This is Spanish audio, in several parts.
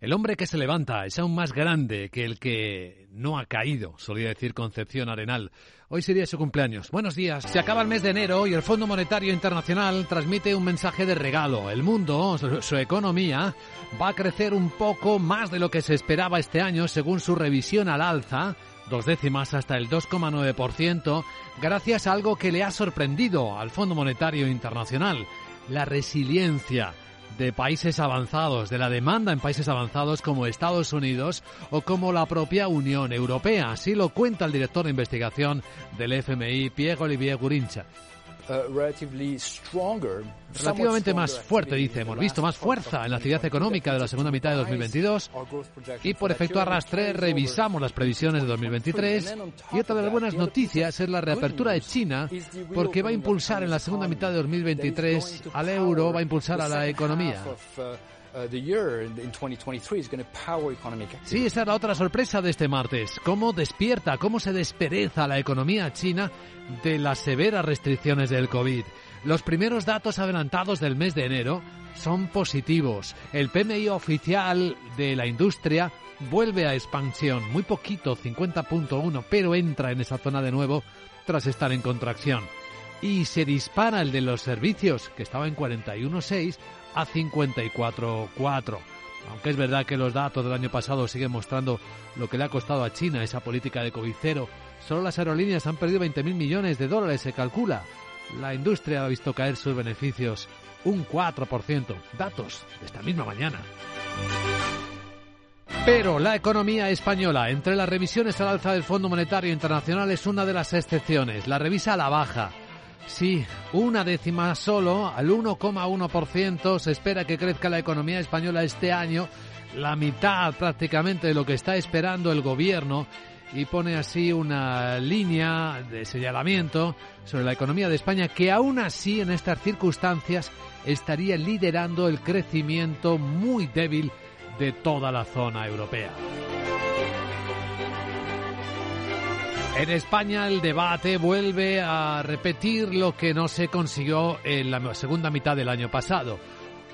El hombre que se levanta es aún más grande que el que no ha caído, solía decir Concepción Arenal. Hoy sería su cumpleaños. Buenos días. Se acaba el mes de enero y el Fondo Monetario Internacional transmite un mensaje de regalo. El mundo, su economía, va a crecer un poco más de lo que se esperaba este año según su revisión al alza, dos décimas hasta el 2,9%, gracias a algo que le ha sorprendido al Fondo Monetario Internacional, la resiliencia de países avanzados, de la demanda en países avanzados como Estados Unidos o como la propia Unión Europea. Así lo cuenta el director de investigación del FMI, Pierre-Olivier Gurincha. Uh, Relativamente más fuerte, dice. Hemos visto más fuerza en la actividad económica de la segunda mitad de 2022 y por efecto arrastre revisamos las previsiones de 2023 y otra de las buenas noticias es la reapertura de China porque va a impulsar en la segunda mitad de 2023 al euro, va a impulsar a la economía. Uh, Sí, esa es la otra sorpresa de este martes. Cómo despierta, cómo se despereza la economía china de las severas restricciones del COVID. Los primeros datos adelantados del mes de enero son positivos. El PMI oficial de la industria vuelve a expansión, muy poquito, 50.1, pero entra en esa zona de nuevo tras estar en contracción. Y se dispara el de los servicios, que estaba en 41.6, a 54.4. Aunque es verdad que los datos del año pasado siguen mostrando lo que le ha costado a China esa política de COVID cero, solo las aerolíneas han perdido 20.000 millones de dólares, se calcula. La industria ha visto caer sus beneficios un 4%. Datos de esta misma mañana. Pero la economía española, entre las revisiones al alza del Fondo Monetario Internacional, es una de las excepciones. La revisa a la baja. Sí, una décima solo, al 1,1% se espera que crezca la economía española este año, la mitad prácticamente de lo que está esperando el gobierno y pone así una línea de señalamiento sobre la economía de España que aún así en estas circunstancias estaría liderando el crecimiento muy débil de toda la zona europea. En España el debate vuelve a repetir lo que no se consiguió en la segunda mitad del año pasado,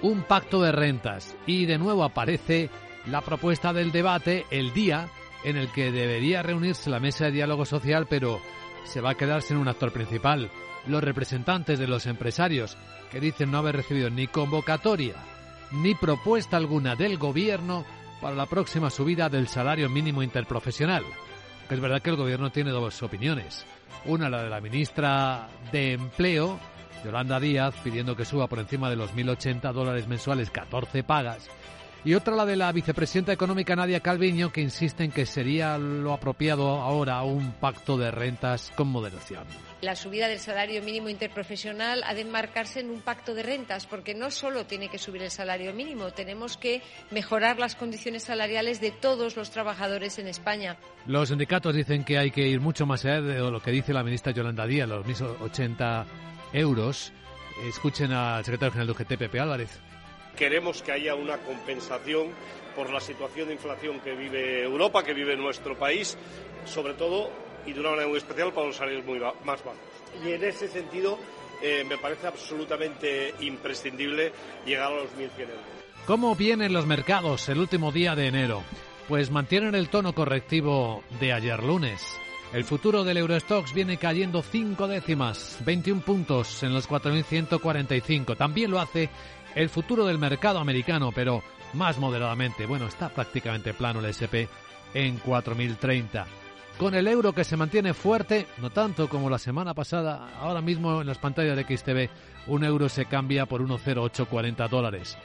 un pacto de rentas. Y de nuevo aparece la propuesta del debate el día en el que debería reunirse la mesa de diálogo social, pero se va a quedar sin un actor principal. Los representantes de los empresarios, que dicen no haber recibido ni convocatoria ni propuesta alguna del gobierno para la próxima subida del salario mínimo interprofesional. Es verdad que el gobierno tiene dos opiniones. Una, la de la ministra de Empleo, Yolanda Díaz, pidiendo que suba por encima de los 1.080 dólares mensuales 14 pagas. Y otra, la de la vicepresidenta económica Nadia Calviño, que insiste en que sería lo apropiado ahora un pacto de rentas con moderación. La subida del salario mínimo interprofesional ha de enmarcarse en un pacto de rentas, porque no solo tiene que subir el salario mínimo, tenemos que mejorar las condiciones salariales de todos los trabajadores en España. Los sindicatos dicen que hay que ir mucho más allá de lo que dice la ministra Yolanda Díaz, los 1.080 euros. Escuchen al secretario general de UGT, Pepe Álvarez. Queremos que haya una compensación por la situación de inflación que vive Europa, que vive nuestro país, sobre todo y de una manera muy especial para los salarios muy más bajos. Y en ese sentido eh, me parece absolutamente imprescindible llegar a los 1.100 euros. ¿Cómo vienen los mercados el último día de enero? Pues mantienen el tono correctivo de ayer lunes. El futuro del Eurostox viene cayendo cinco décimas, 21 puntos en los 4.145. También lo hace el futuro del mercado americano, pero más moderadamente. Bueno, está prácticamente plano el SP en 4.030. Con el euro que se mantiene fuerte, no tanto como la semana pasada, ahora mismo en las pantallas de XTV, un euro se cambia por 1,0840 dólares.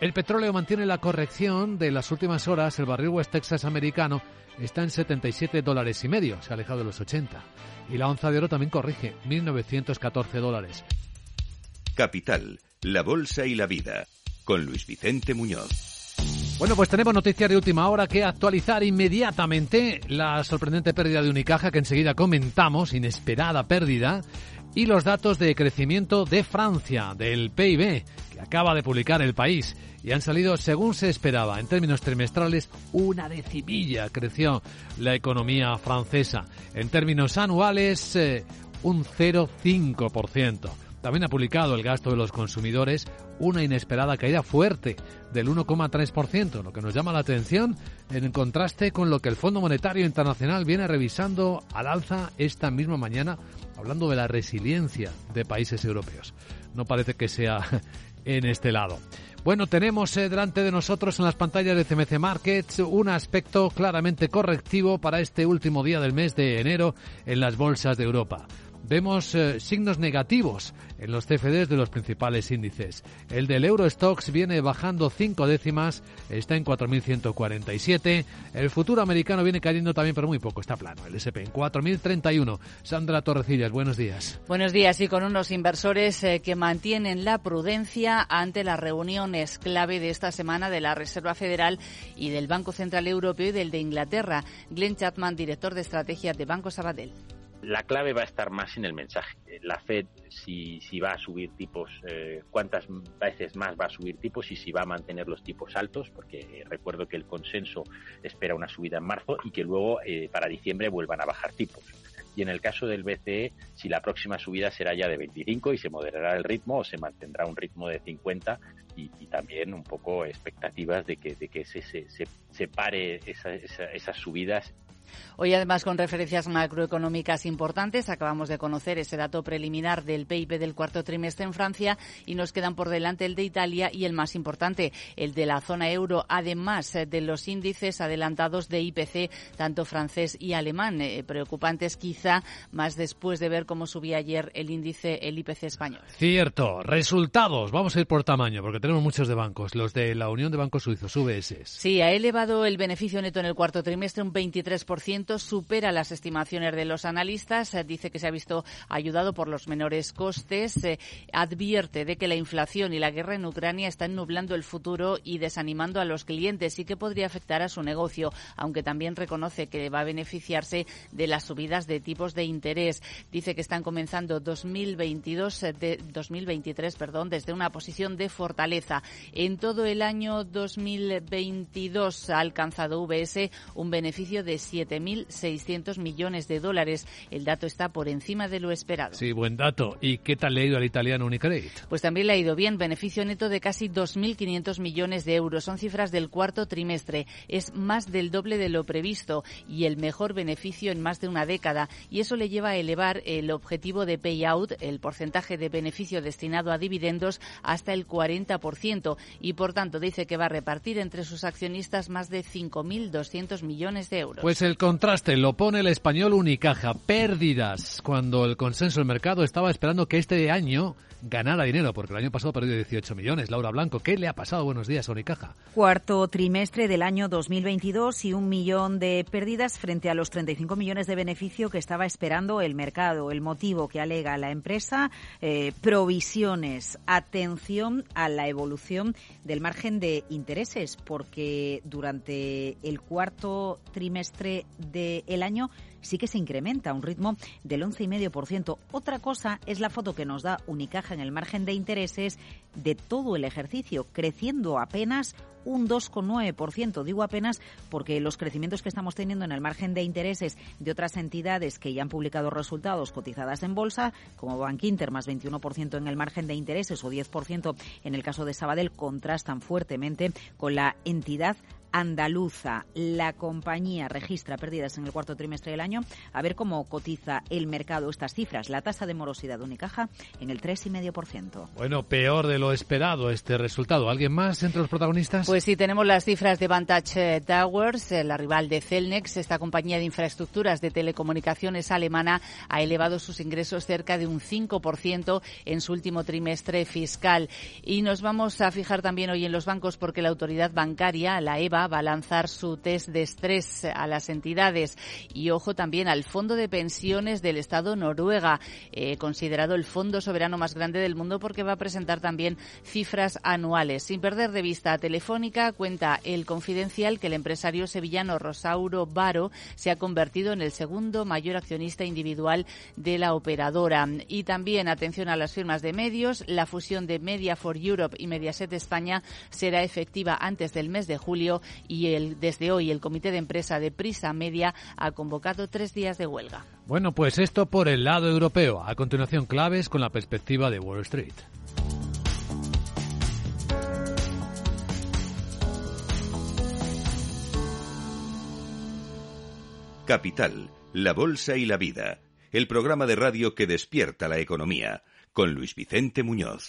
El petróleo mantiene la corrección de las últimas horas. El barril West Texas americano está en 77 dólares y medio, se ha alejado de los 80. Y la onza de oro también corrige, 1.914 dólares. Capital, la Bolsa y la Vida, con Luis Vicente Muñoz. Bueno, pues tenemos noticias de última hora que actualizar inmediatamente. La sorprendente pérdida de Unicaja que enseguida comentamos, inesperada pérdida, y los datos de crecimiento de Francia, del PIB, que acaba de publicar el país. Y han salido según se esperaba. En términos trimestrales, una decimilla creció la economía francesa. En términos anuales, eh, un 0,5%. También ha publicado el gasto de los consumidores una inesperada caída fuerte del 1,3%, lo que nos llama la atención en contraste con lo que el Fondo Monetario Internacional viene revisando al alza esta misma mañana, hablando de la resiliencia de países europeos. No parece que sea en este lado. Bueno, tenemos eh, delante de nosotros en las pantallas de CMC Markets un aspecto claramente correctivo para este último día del mes de enero en las bolsas de Europa vemos eh, signos negativos en los CFDs de los principales índices. El del Eurostox viene bajando cinco décimas, está en 4.147. El futuro americano viene cayendo también, pero muy poco, está plano. El SP en 4.031. Sandra Torrecillas, buenos días. Buenos días y con unos inversores eh, que mantienen la prudencia ante las reuniones clave de esta semana de la Reserva Federal y del Banco Central Europeo y del de Inglaterra. Glenn Chapman, director de estrategia de Banco Sabadell la clave va a estar más en el mensaje. La Fed, si, si va a subir tipos, eh, cuántas veces más va a subir tipos y si va a mantener los tipos altos, porque recuerdo que el consenso espera una subida en marzo y que luego eh, para diciembre vuelvan a bajar tipos. Y en el caso del BCE, si la próxima subida será ya de 25 y se moderará el ritmo o se mantendrá un ritmo de 50 y, también un poco expectativas de que, de que se, se, se, pare esas subidas Hoy además con referencias macroeconómicas importantes, acabamos de conocer ese dato preliminar del PIB del cuarto trimestre en Francia y nos quedan por delante el de Italia y el más importante, el de la zona euro, además de los índices adelantados de IPC, tanto francés y alemán, eh, preocupantes quizá más después de ver cómo subía ayer el índice, el IPC español. Cierto. Resultados. Vamos a ir por tamaño, porque tenemos muchos de bancos. Los de la Unión de Bancos Suizos, UBS. Sí, ha elevado el beneficio neto en el cuarto trimestre un 23% supera las estimaciones de los analistas. Eh, dice que se ha visto ayudado por los menores costes. Eh, advierte de que la inflación y la guerra en Ucrania están nublando el futuro y desanimando a los clientes y que podría afectar a su negocio, aunque también reconoce que va a beneficiarse de las subidas de tipos de interés. Dice que están comenzando 2022 eh, de 2023, perdón, desde una posición de fortaleza. En todo el año 2022 ha alcanzado VS un beneficio de 7 1.600 millones de dólares. El dato está por encima de lo esperado. Sí, buen dato. ¿Y qué tal le ha ido al italiano Unicredit? Pues también le ha ido bien. Beneficio neto de casi 2.500 millones de euros. Son cifras del cuarto trimestre. Es más del doble de lo previsto y el mejor beneficio en más de una década. Y eso le lleva a elevar el objetivo de payout, el porcentaje de beneficio destinado a dividendos, hasta el 40%. Y por tanto dice que va a repartir entre sus accionistas más de 5.200 millones de euros. Pues el contraste lo pone el español Unicaja. Pérdidas cuando el consenso del mercado estaba esperando que este año ganara dinero, porque el año pasado perdió 18 millones. Laura Blanco, ¿qué le ha pasado? Buenos días, Unicaja. Cuarto trimestre del año 2022 y un millón de pérdidas frente a los 35 millones de beneficio que estaba esperando el mercado. El motivo que alega la empresa, eh, provisiones. Atención a la evolución del margen de intereses, porque durante el cuarto trimestre del año sí que se incrementa a un ritmo del 11,5%. Otra cosa es la foto que nos da Unicaja en el margen de intereses de todo el ejercicio, creciendo apenas un 2,9%. Digo apenas porque los crecimientos que estamos teniendo en el margen de intereses de otras entidades que ya han publicado resultados cotizadas en bolsa, como Bank más 21% en el margen de intereses o 10% en el caso de Sabadell, contrastan fuertemente con la entidad andaluza. La compañía registra pérdidas en el cuarto trimestre del año. A ver cómo cotiza el mercado estas cifras. La tasa de morosidad de Unicaja en el 3,5%. Bueno, peor de lo esperado este resultado. ¿Alguien más entre los protagonistas? Pues sí, tenemos las cifras de Vantage Towers, eh, la rival de Celnex. Esta compañía de infraestructuras de telecomunicaciones alemana ha elevado sus ingresos cerca de un 5% en su último trimestre fiscal. Y nos vamos a fijar también hoy en los bancos porque la autoridad bancaria, la EVA, va a lanzar su test de estrés a las entidades y ojo también al Fondo de Pensiones del Estado Noruega, eh, considerado el fondo soberano más grande del mundo porque va a presentar también cifras anuales. Sin perder de vista a Telefónica, cuenta el confidencial que el empresario sevillano Rosauro Baro se ha convertido en el segundo mayor accionista individual de la operadora. Y también, atención a las firmas de medios, la fusión de Media for Europe y Mediaset España será efectiva antes del mes de julio y el, desde hoy el comité de empresa de Prisa Media ha convocado tres días de huelga. Bueno, pues esto por el lado europeo. A continuación, claves con la perspectiva de Wall Street. Capital, la Bolsa y la Vida, el programa de radio que despierta la economía, con Luis Vicente Muñoz.